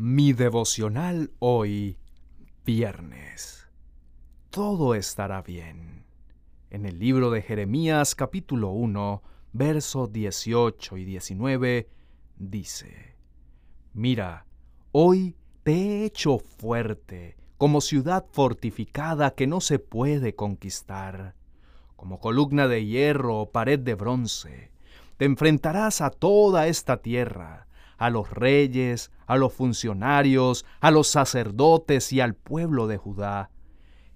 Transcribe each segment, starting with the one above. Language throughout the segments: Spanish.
Mi devocional hoy, viernes. Todo estará bien. En el libro de Jeremías capítulo 1, versos 18 y 19, dice, Mira, hoy te he hecho fuerte, como ciudad fortificada que no se puede conquistar, como columna de hierro o pared de bronce. Te enfrentarás a toda esta tierra, a los reyes, a los funcionarios, a los sacerdotes y al pueblo de Judá.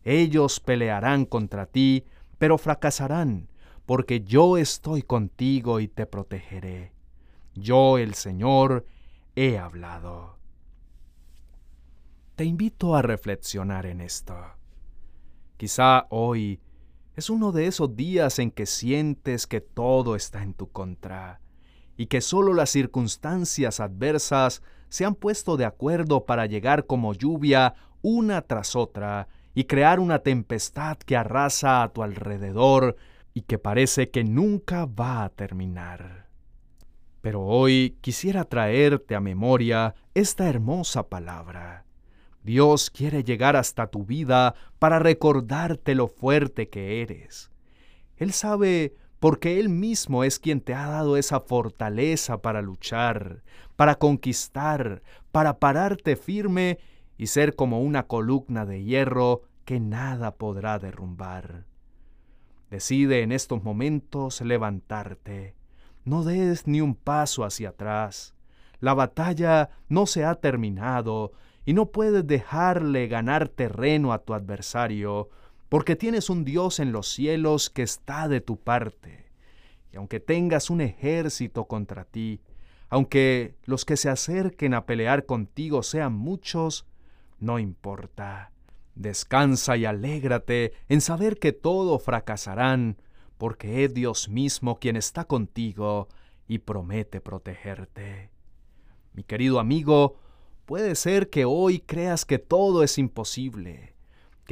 Ellos pelearán contra ti, pero fracasarán, porque yo estoy contigo y te protegeré. Yo, el Señor, he hablado. Te invito a reflexionar en esto. Quizá hoy es uno de esos días en que sientes que todo está en tu contra y que solo las circunstancias adversas se han puesto de acuerdo para llegar como lluvia una tras otra y crear una tempestad que arrasa a tu alrededor y que parece que nunca va a terminar. Pero hoy quisiera traerte a memoria esta hermosa palabra. Dios quiere llegar hasta tu vida para recordarte lo fuerte que eres. Él sabe porque Él mismo es quien te ha dado esa fortaleza para luchar, para conquistar, para pararte firme y ser como una columna de hierro que nada podrá derrumbar. Decide en estos momentos levantarte. No des ni un paso hacia atrás. La batalla no se ha terminado y no puedes dejarle ganar terreno a tu adversario, porque tienes un Dios en los cielos que está de tu parte. Y aunque tengas un ejército contra ti, aunque los que se acerquen a pelear contigo sean muchos, no importa. Descansa y alégrate en saber que todo fracasarán, porque es Dios mismo quien está contigo y promete protegerte. Mi querido amigo, puede ser que hoy creas que todo es imposible,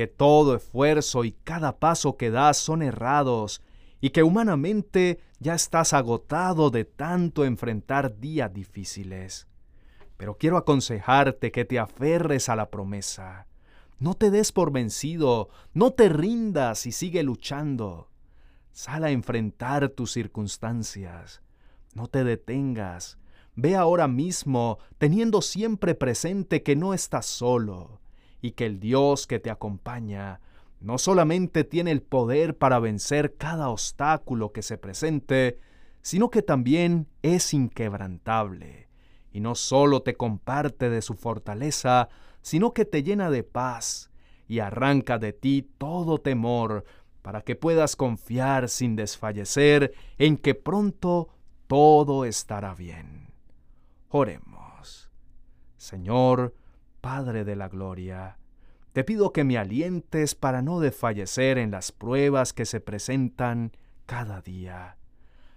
que todo esfuerzo y cada paso que das son errados y que humanamente ya estás agotado de tanto enfrentar días difíciles. Pero quiero aconsejarte que te aferres a la promesa. No te des por vencido, no te rindas y sigue luchando. Sal a enfrentar tus circunstancias. No te detengas. Ve ahora mismo, teniendo siempre presente que no estás solo y que el Dios que te acompaña no solamente tiene el poder para vencer cada obstáculo que se presente, sino que también es inquebrantable, y no solo te comparte de su fortaleza, sino que te llena de paz y arranca de ti todo temor, para que puedas confiar sin desfallecer en que pronto todo estará bien. Oremos. Señor, Padre de la Gloria, te pido que me alientes para no desfallecer en las pruebas que se presentan cada día.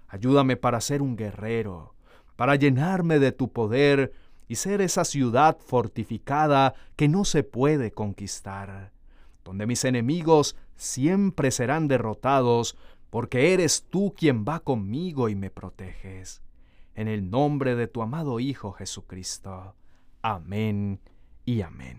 Ayúdame para ser un guerrero, para llenarme de tu poder y ser esa ciudad fortificada que no se puede conquistar, donde mis enemigos siempre serán derrotados, porque eres tú quien va conmigo y me proteges. En el nombre de tu amado Hijo Jesucristo. Amén y amén.